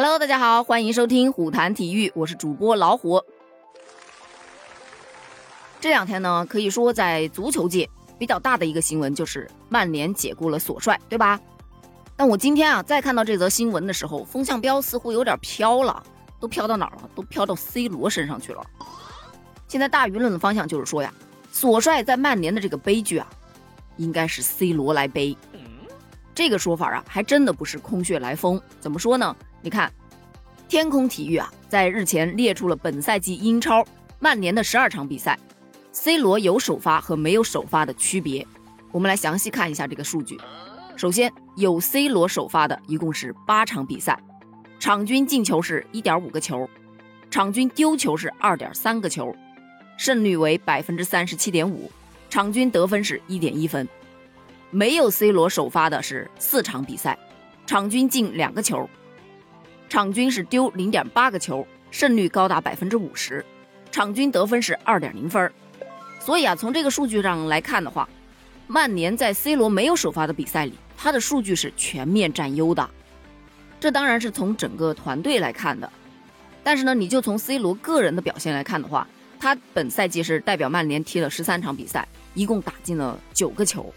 Hello，大家好，欢迎收听虎谈体育，我是主播老虎。这两天呢，可以说在足球界比较大的一个新闻就是曼联解雇了索帅，对吧？但我今天啊，再看到这则新闻的时候，风向标似乎有点飘了，都飘到哪儿了？都飘到 C 罗身上去了。现在大舆论的方向就是说呀，索帅在曼联的这个悲剧啊，应该是 C 罗来背。这个说法啊，还真的不是空穴来风。怎么说呢？你看，天空体育啊，在日前列出了本赛季英超曼联的十二场比赛，C 罗有首发和没有首发的区别。我们来详细看一下这个数据。首先，有 C 罗首发的一共是八场比赛，场均进球是一点五个球，场均丢球是二点三个球，胜率为百分之三十七点五，场均得分是一点一分。没有 C 罗首发的是四场比赛，场均进两个球。场均是丢零点八个球，胜率高达百分之五十，场均得分是二点零分。所以啊，从这个数据上来看的话，曼联在 C 罗没有首发的比赛里，他的数据是全面占优的。这当然是从整个团队来看的，但是呢，你就从 C 罗个人的表现来看的话，他本赛季是代表曼联踢了十三场比赛，一共打进了九个球。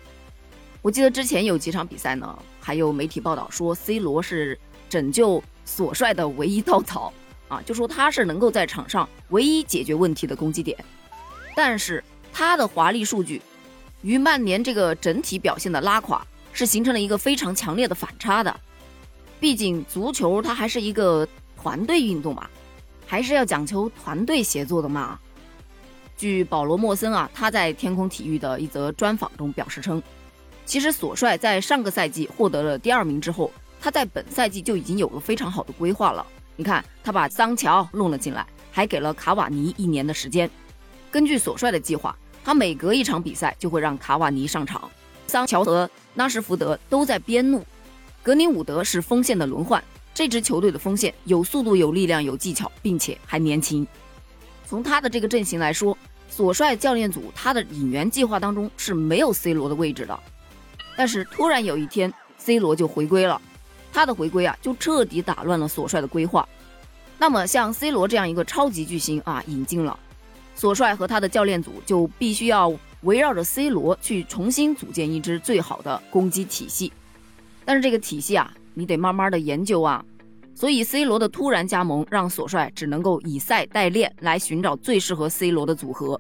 我记得之前有几场比赛呢，还有媒体报道说 C 罗是拯救。索帅的唯一稻草啊，就说他是能够在场上唯一解决问题的攻击点，但是他的华丽数据与曼联这个整体表现的拉垮是形成了一个非常强烈的反差的。毕竟足球它还是一个团队运动嘛，还是要讲求团队协作的嘛。据保罗·莫森啊，他在天空体育的一则专访中表示称，其实索帅在上个赛季获得了第二名之后。他在本赛季就已经有了非常好的规划了。你看，他把桑乔弄了进来，还给了卡瓦尼一年的时间。根据索帅的计划，他每隔一场比赛就会让卡瓦尼上场。桑乔和纳什福德都在边路，格林伍德是锋线的轮换。这支球队的锋线有速度、有力量、有技巧，并且还年轻。从他的这个阵型来说，索帅教练组他的引援计划当中是没有 C 罗的位置的。但是突然有一天，C 罗就回归了。他的回归啊，就彻底打乱了索帅的规划。那么，像 C 罗这样一个超级巨星啊，引进了，索帅和他的教练组就必须要围绕着 C 罗去重新组建一支最好的攻击体系。但是这个体系啊，你得慢慢的研究啊。所以 C 罗的突然加盟，让索帅只能够以赛代练，来寻找最适合 C 罗的组合。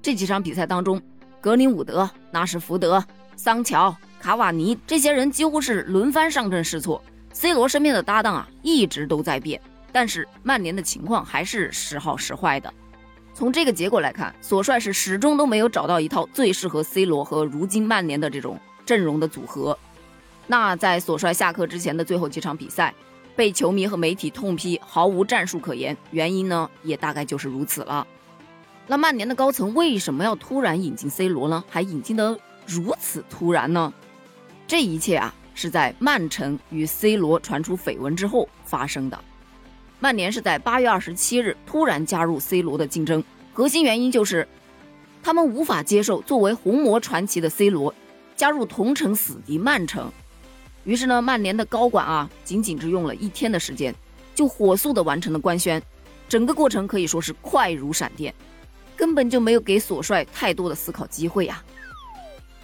这几场比赛当中，格林伍德、纳什福德、桑乔。卡瓦尼这些人几乎是轮番上阵试错，C 罗身边的搭档啊一直都在变，但是曼联的情况还是时好时坏的。从这个结果来看，索帅是始终都没有找到一套最适合 C 罗和如今曼联的这种阵容的组合。那在索帅下课之前的最后几场比赛，被球迷和媒体痛批毫无战术可言，原因呢也大概就是如此了。那曼联的高层为什么要突然引进 C 罗呢？还引进的如此突然呢？这一切啊，是在曼城与 C 罗传出绯闻之后发生的。曼联是在八月二十七日突然加入 C 罗的竞争，核心原因就是他们无法接受作为红魔传奇的 C 罗加入同城死敌曼城。于是呢，曼联的高管啊，仅仅只用了一天的时间，就火速的完成了官宣。整个过程可以说是快如闪电，根本就没有给索帅太多的思考机会呀。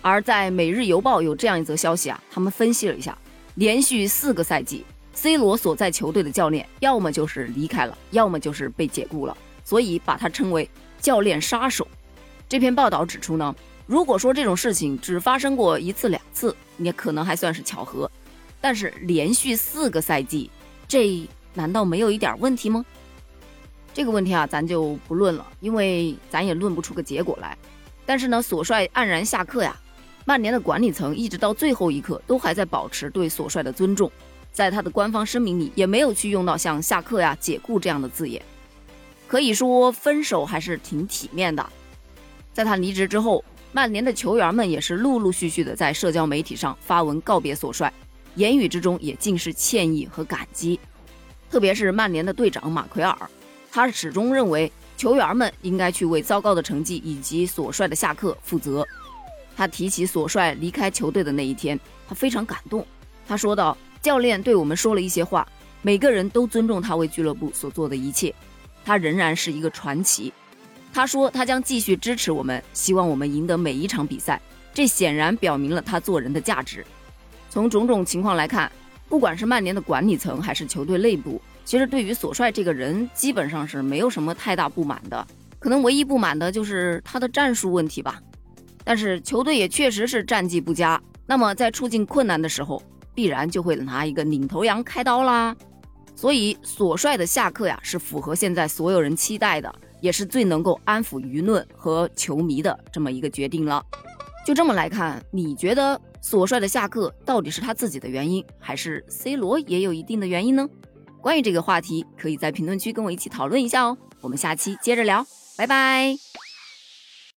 而在《每日邮报》有这样一则消息啊，他们分析了一下，连续四个赛季，C 罗所在球队的教练要么就是离开了，要么就是被解雇了，所以把他称为“教练杀手”。这篇报道指出呢，如果说这种事情只发生过一次两次，也可能还算是巧合，但是连续四个赛季，这难道没有一点问题吗？这个问题啊，咱就不论了，因为咱也论不出个结果来。但是呢，索帅黯然下课呀。曼联的管理层一直到最后一刻都还在保持对索帅的尊重，在他的官方声明里也没有去用到像下课呀、解雇这样的字眼，可以说分手还是挺体面的。在他离职之后，曼联的球员们也是陆陆续续的在社交媒体上发文告别索帅，言语之中也尽是歉意和感激。特别是曼联的队长马奎尔，他始终认为球员们应该去为糟糕的成绩以及索帅的下课负责。他提起索帅离开球队的那一天，他非常感动。他说道：“教练对我们说了一些话，每个人都尊重他为俱乐部所做的一切，他仍然是一个传奇。他说他将继续支持我们，希望我们赢得每一场比赛。这显然表明了他做人的价值。从种种情况来看，不管是曼联的管理层还是球队内部，其实对于索帅这个人基本上是没有什么太大不满的。可能唯一不满的就是他的战术问题吧。但是球队也确实是战绩不佳，那么在处境困难的时候，必然就会拿一个领头羊开刀啦。所以索帅的下课呀，是符合现在所有人期待的，也是最能够安抚舆论和球迷的这么一个决定了。就这么来看，你觉得索帅的下课到底是他自己的原因，还是 C 罗也有一定的原因呢？关于这个话题，可以在评论区跟我一起讨论一下哦。我们下期接着聊，拜拜。